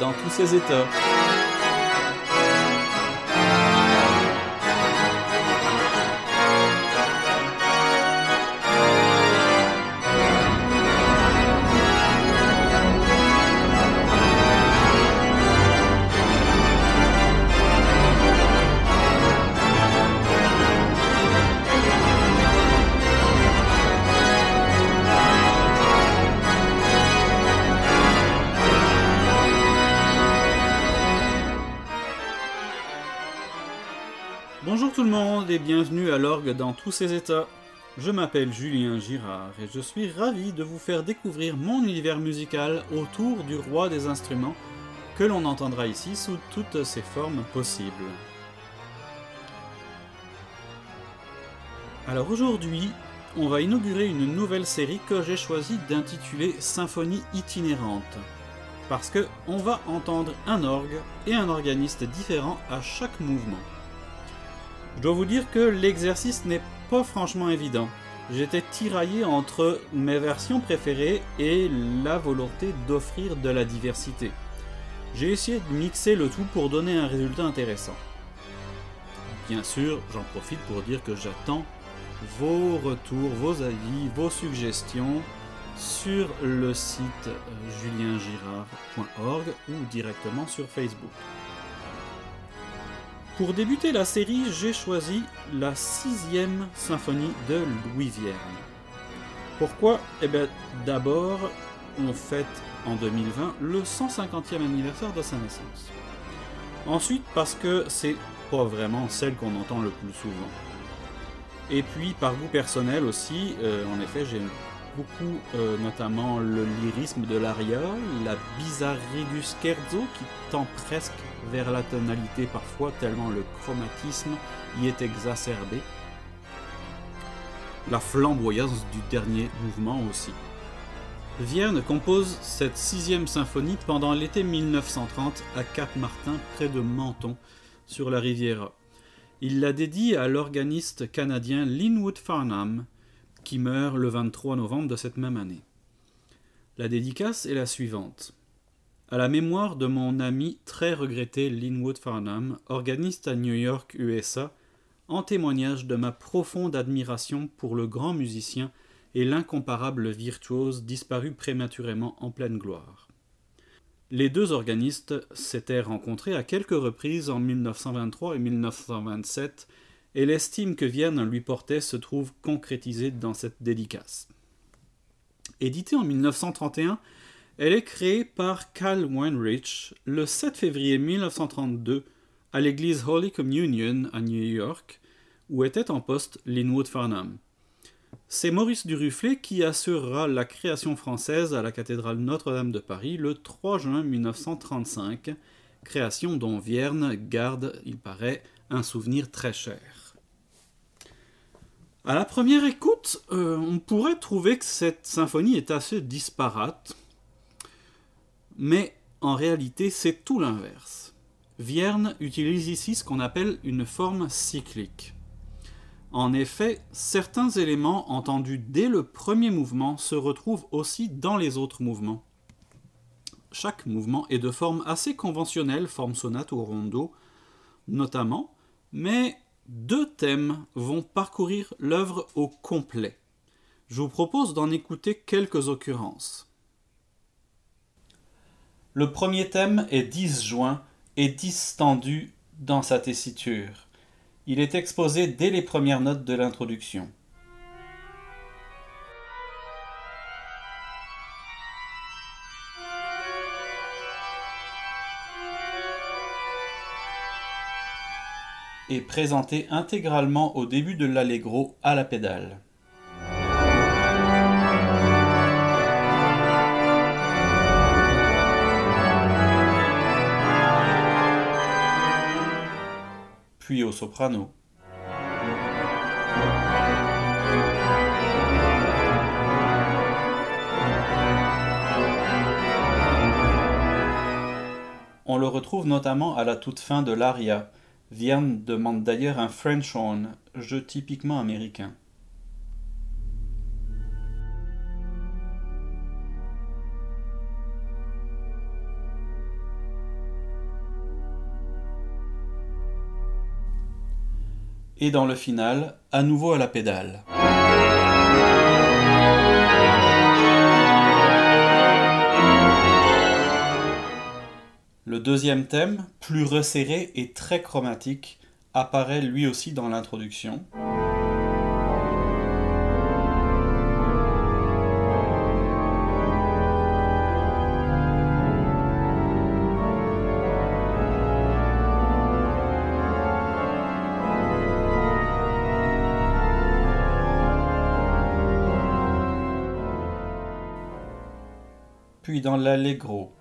dans tous ses états. Tous ses états. Je m'appelle Julien Girard et je suis ravi de vous faire découvrir mon univers musical autour du roi des instruments que l'on entendra ici sous toutes ses formes possibles. Alors aujourd'hui, on va inaugurer une nouvelle série que j'ai choisi d'intituler Symphonie itinérante. Parce que on va entendre un orgue et un organiste différent à chaque mouvement. Je dois vous dire que l'exercice n'est pas franchement évident. J'étais tiraillé entre mes versions préférées et la volonté d'offrir de la diversité. J'ai essayé de mixer le tout pour donner un résultat intéressant. Bien sûr, j'en profite pour dire que j'attends vos retours, vos avis, vos suggestions sur le site juliengirard.org ou directement sur Facebook. Pour débuter la série, j'ai choisi la sixième symphonie de Louis Vierne. Pourquoi? Eh bien, d'abord, on fête en 2020 le 150e anniversaire de sa naissance. Ensuite, parce que c'est pas vraiment celle qu'on entend le plus souvent. Et puis, par goût personnel aussi, euh, en effet, j'aime beaucoup euh, notamment le lyrisme de l'aria, la bizarrerie du scherzo qui tend presque vers la tonalité parfois tellement le chromatisme y est exacerbé, la flamboyance du dernier mouvement aussi. Vierne compose cette sixième symphonie pendant l'été 1930 à Cap-Martin près de Menton sur la Riviera. Il la dédie à l'organiste canadien Linwood Farnham, qui meurt le 23 novembre de cette même année. La dédicace est la suivante. À la mémoire de mon ami très regretté Linwood Farnham, organiste à New York, USA, en témoignage de ma profonde admiration pour le grand musicien et l'incomparable virtuose disparu prématurément en pleine gloire. Les deux organistes s'étaient rencontrés à quelques reprises en 1923 et 1927 et l'estime que Vienne lui portait se trouve concrétisée dans cette dédicace. Éditée en 1931, elle est créée par Cal Weinrich le 7 février 1932 à l'église Holy Communion à New York, où était en poste Linwood Farnham. C'est Maurice Duruflé qui assurera la création française à la cathédrale Notre-Dame de Paris le 3 juin 1935, création dont Vierne garde, il paraît, un souvenir très cher. À la première écoute, euh, on pourrait trouver que cette symphonie est assez disparate, mais en réalité c'est tout l'inverse. Vierne utilise ici ce qu'on appelle une forme cyclique. En effet, certains éléments entendus dès le premier mouvement se retrouvent aussi dans les autres mouvements. Chaque mouvement est de forme assez conventionnelle, forme sonate ou rondo, notamment, mais deux thèmes vont parcourir l'œuvre au complet. Je vous propose d'en écouter quelques occurrences. Le premier thème est disjoint et distendu dans sa tessiture. Il est exposé dès les premières notes de l'introduction. Et présenté intégralement au début de l'allegro à la pédale. Puis au soprano. On le retrouve notamment à la toute fin de l'aria, Vierne demande d'ailleurs un French horn, jeu typiquement américain. Et dans le final, à nouveau à la pédale. Le deuxième thème, plus resserré et très chromatique, apparaît lui aussi dans l'introduction. Puis dans l'allegro,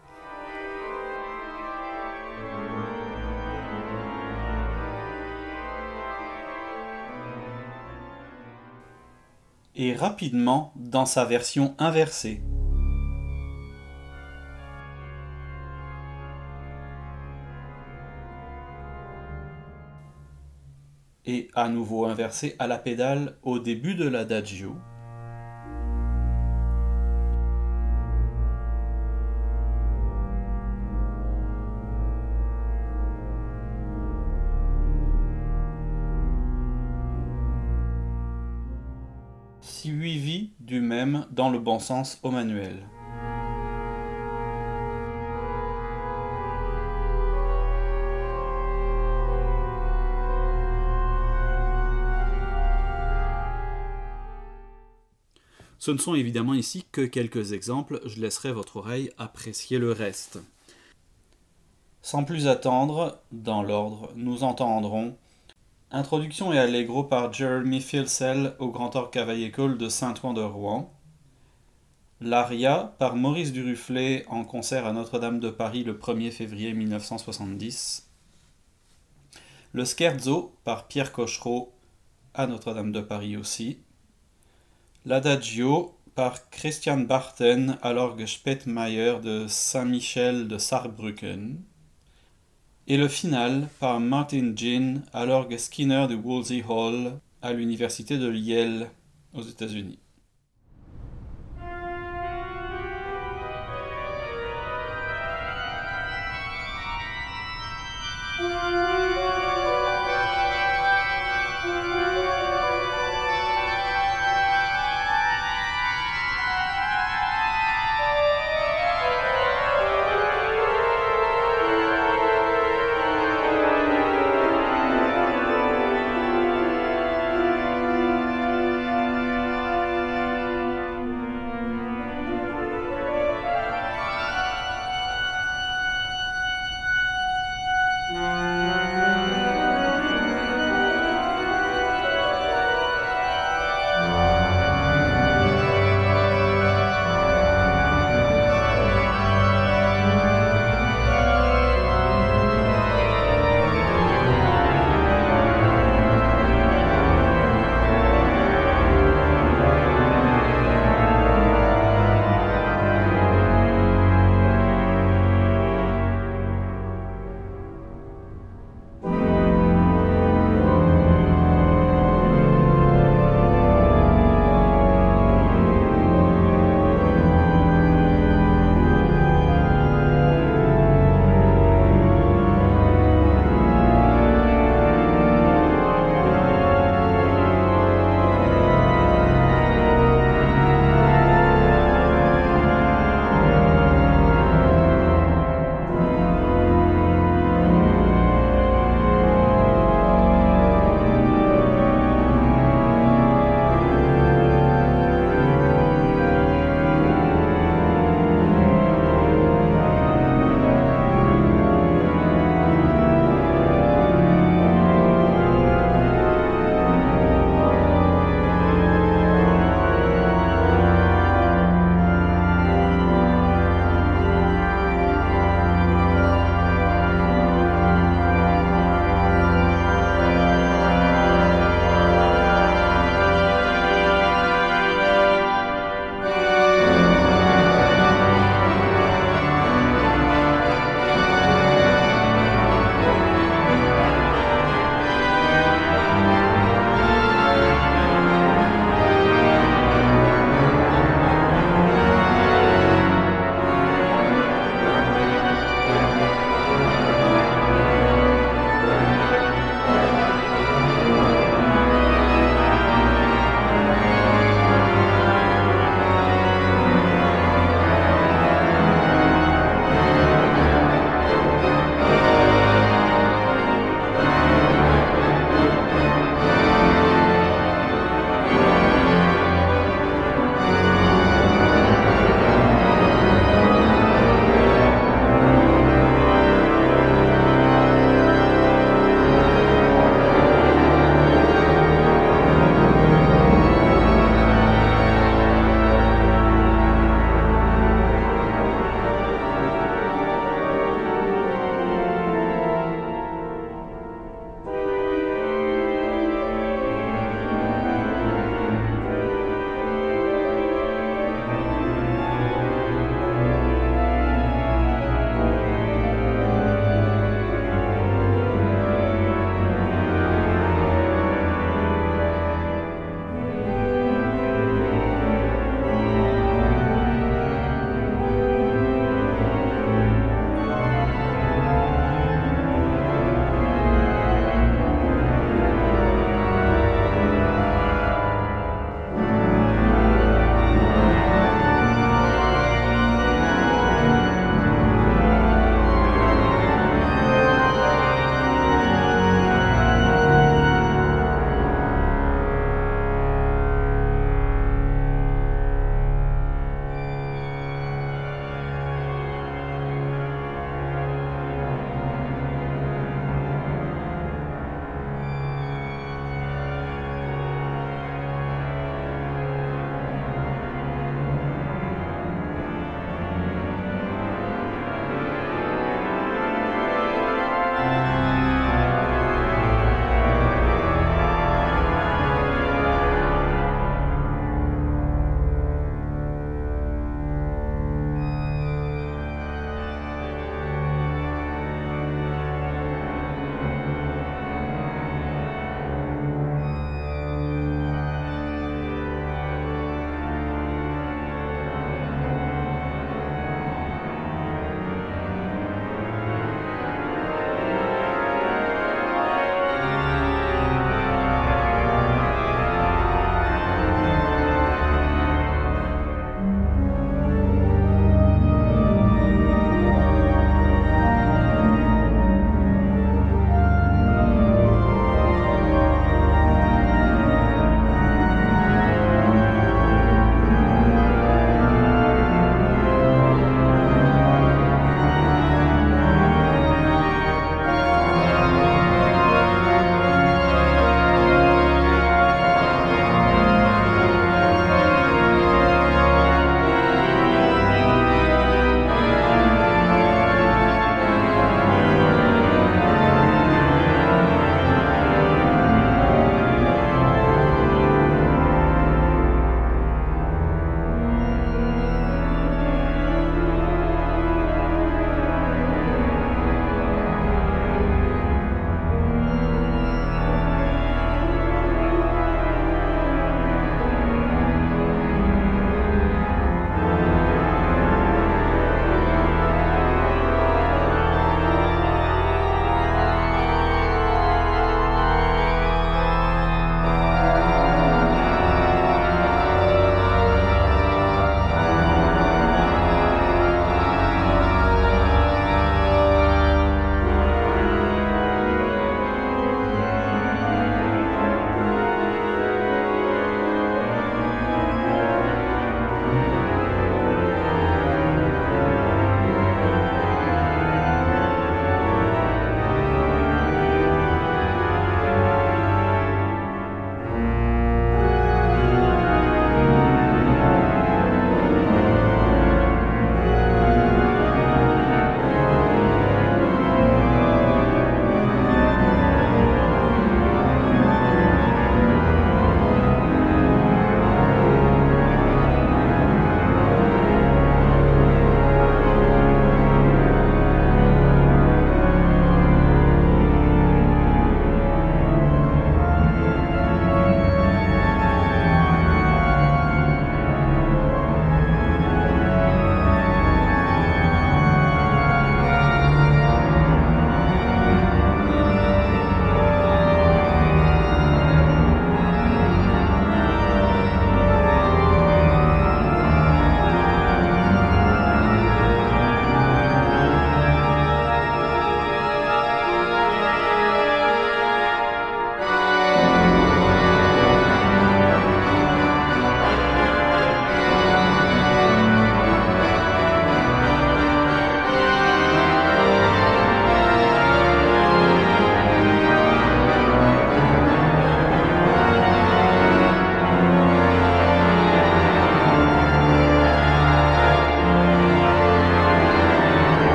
et rapidement dans sa version inversée. Et à nouveau inversé à la pédale au début de l'adagio. Dans le bon sens au manuel. Ce ne sont évidemment ici que quelques exemples, je laisserai votre oreille apprécier le reste. Sans plus attendre, dans l'ordre, nous entendrons Introduction et allegro par Jeremy Filsell au Grand Orgue Cavaillé de Saint-Ouen de Rouen. L'Aria par Maurice Duruflé en concert à Notre-Dame de Paris le 1er février 1970. Le Scherzo par Pierre Cochereau à Notre-Dame de Paris aussi. L'Adagio par Christian Barten à l'orgue Spettmeyer de Saint-Michel de Saarbrücken et le final par Martin Ginn à l'orgue Skinner de Wolsey Hall à l'université de Yale aux États-Unis.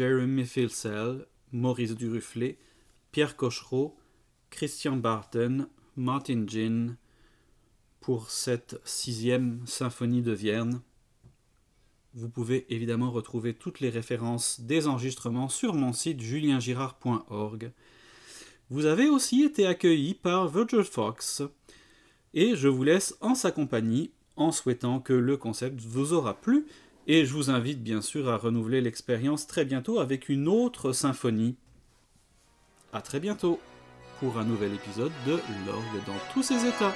Jeremy Filsell, Maurice Duruflé, Pierre Cochereau, Christian Barton, Martin Ginn pour cette sixième symphonie de Vierne. Vous pouvez évidemment retrouver toutes les références des enregistrements sur mon site juliengirard.org. Vous avez aussi été accueilli par Virgil Fox et je vous laisse en sa compagnie en souhaitant que le concept vous aura plu et je vous invite bien sûr à renouveler l'expérience très bientôt avec une autre symphonie. A très bientôt pour un nouvel épisode de L'orgue dans tous ses états.